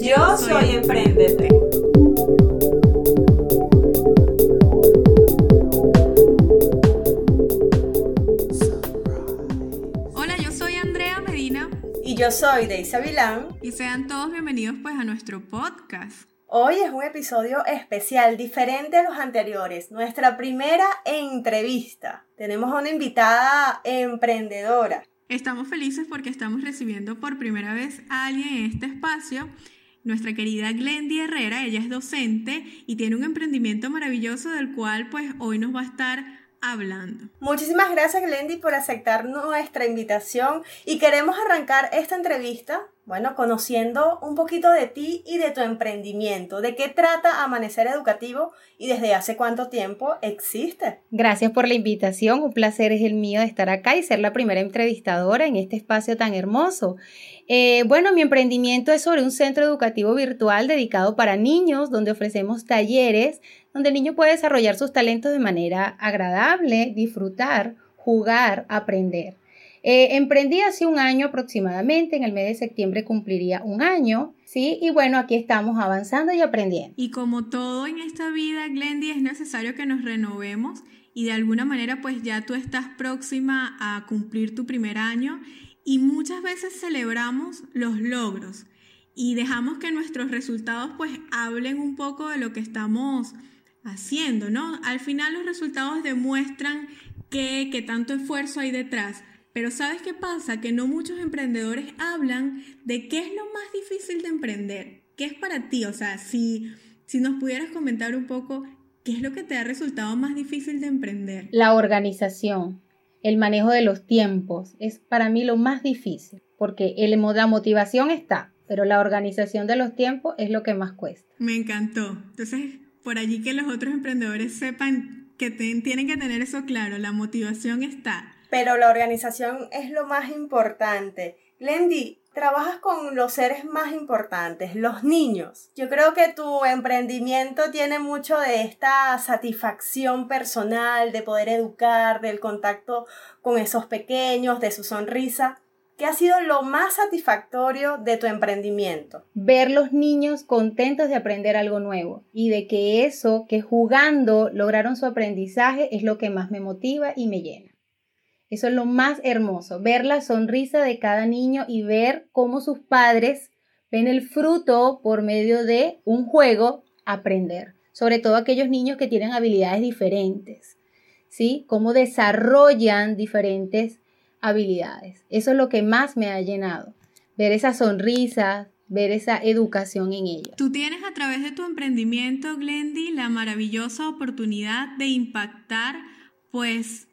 Yo soy Emprendete. Hola, yo soy Andrea Medina Y yo soy Deisa Vilán. y sean todos bienvenidos pues a nuestro podcast. Hoy es un episodio especial, diferente a los anteriores. Nuestra primera entrevista. Tenemos a una invitada emprendedora. Estamos felices porque estamos recibiendo por primera vez a alguien en este espacio. Nuestra querida Glendy Herrera, ella es docente y tiene un emprendimiento maravilloso del cual pues hoy nos va a estar hablando. Muchísimas gracias, Glendy, por aceptar nuestra invitación y queremos arrancar esta entrevista, bueno, conociendo un poquito de ti y de tu emprendimiento, de qué trata Amanecer Educativo y desde hace cuánto tiempo existe. Gracias por la invitación, un placer es el mío de estar acá y ser la primera entrevistadora en este espacio tan hermoso. Eh, bueno, mi emprendimiento es sobre un centro educativo virtual dedicado para niños, donde ofrecemos talleres donde el niño puede desarrollar sus talentos de manera agradable, disfrutar, jugar, aprender. Eh, emprendí hace un año aproximadamente, en el mes de septiembre cumpliría un año, ¿sí? Y bueno, aquí estamos avanzando y aprendiendo. Y como todo en esta vida, Glendy, es necesario que nos renovemos y de alguna manera pues ya tú estás próxima a cumplir tu primer año y muchas veces celebramos los logros y dejamos que nuestros resultados pues hablen un poco de lo que estamos haciendo, ¿no? Al final los resultados demuestran que, que tanto esfuerzo hay detrás. Pero ¿sabes qué pasa? Que no muchos emprendedores hablan de qué es lo más difícil de emprender. ¿Qué es para ti? O sea, si, si nos pudieras comentar un poco qué es lo que te ha resultado más difícil de emprender. La organización, el manejo de los tiempos es para mí lo más difícil, porque el, la motivación está, pero la organización de los tiempos es lo que más cuesta. Me encantó. Entonces, por allí que los otros emprendedores sepan que tienen que tener eso claro, la motivación está. Pero la organización es lo más importante. Glendy, trabajas con los seres más importantes, los niños. Yo creo que tu emprendimiento tiene mucho de esta satisfacción personal, de poder educar, del contacto con esos pequeños, de su sonrisa. ¿Qué ha sido lo más satisfactorio de tu emprendimiento? Ver los niños contentos de aprender algo nuevo y de que eso, que jugando lograron su aprendizaje, es lo que más me motiva y me llena. Eso es lo más hermoso, ver la sonrisa de cada niño y ver cómo sus padres ven el fruto por medio de un juego aprender. Sobre todo aquellos niños que tienen habilidades diferentes, ¿sí? Cómo desarrollan diferentes habilidades. Eso es lo que más me ha llenado. Ver esa sonrisa, ver esa educación en ellos. Tú tienes a través de tu emprendimiento, Glendy, la maravillosa oportunidad de impactar, pues,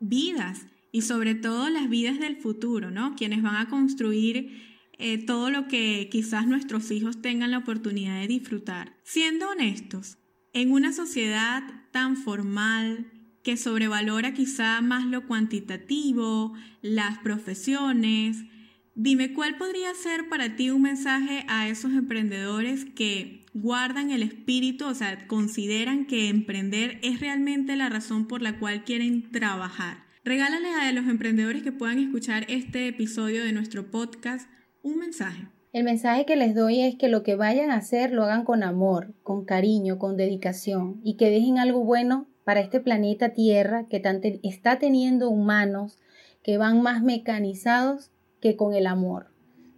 vidas y sobre todo las vidas del futuro, ¿no? Quienes van a construir eh, todo lo que quizás nuestros hijos tengan la oportunidad de disfrutar. Siendo honestos, en una sociedad tan formal que sobrevalora quizá más lo cuantitativo, las profesiones, Dime, ¿cuál podría ser para ti un mensaje a esos emprendedores que guardan el espíritu, o sea, consideran que emprender es realmente la razón por la cual quieren trabajar? Regálale a los emprendedores que puedan escuchar este episodio de nuestro podcast un mensaje. El mensaje que les doy es que lo que vayan a hacer lo hagan con amor, con cariño, con dedicación y que dejen algo bueno para este planeta Tierra que está teniendo humanos que van más mecanizados que con el amor.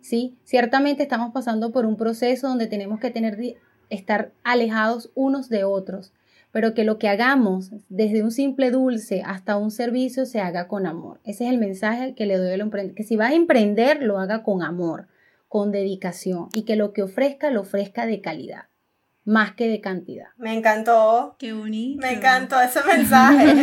¿sí? Ciertamente estamos pasando por un proceso donde tenemos que tener, estar alejados unos de otros, pero que lo que hagamos, desde un simple dulce hasta un servicio, se haga con amor. Ese es el mensaje que le doy al emprendedor, que si vas a emprender, lo haga con amor, con dedicación y que lo que ofrezca, lo ofrezca de calidad, más que de cantidad. Me encantó. Qué bonito. Me encantó ese mensaje.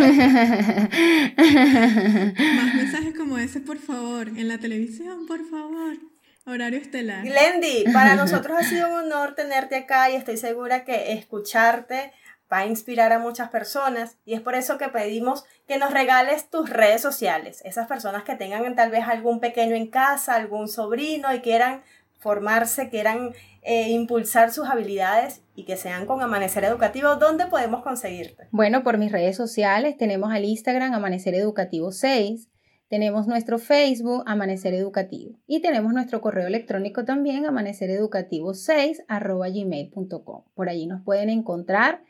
Más mensajes como ese, por favor. En la televisión, por favor. Horario estelar. Glendy, para nosotros ha sido un honor tenerte acá y estoy segura que escucharte va a inspirar a muchas personas y es por eso que pedimos que nos regales tus redes sociales. Esas personas que tengan tal vez algún pequeño en casa, algún sobrino y quieran formarse, quieran eh, impulsar sus habilidades y que sean con Amanecer Educativo, ¿dónde podemos conseguirte? Bueno, por mis redes sociales tenemos al Instagram Amanecer Educativo 6, tenemos nuestro Facebook Amanecer Educativo y tenemos nuestro correo electrónico también amanecereducativo6 arroba gmail.com. Por allí nos pueden encontrar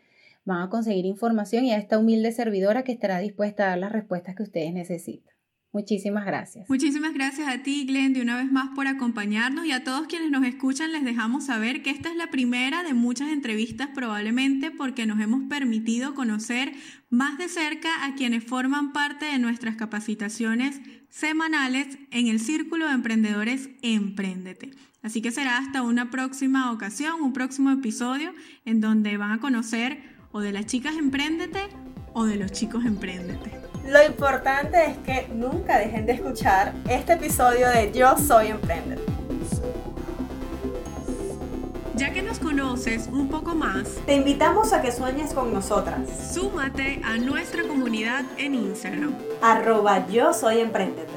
van a conseguir información y a esta humilde servidora que estará dispuesta a dar las respuestas que ustedes necesitan. Muchísimas gracias. Muchísimas gracias a ti, Glenn, de una vez más por acompañarnos y a todos quienes nos escuchan les dejamos saber que esta es la primera de muchas entrevistas probablemente porque nos hemos permitido conocer más de cerca a quienes forman parte de nuestras capacitaciones semanales en el Círculo de Emprendedores Emprendete. Así que será hasta una próxima ocasión, un próximo episodio en donde van a conocer o de las chicas Emprendete o de los chicos Emprendete. Lo importante es que nunca dejen de escuchar este episodio de Yo Soy Emprendete. Ya que nos conoces un poco más, te invitamos a que sueñes con nosotras. Súmate a nuestra comunidad en Instagram. Arroba Yo Soy Emprendete.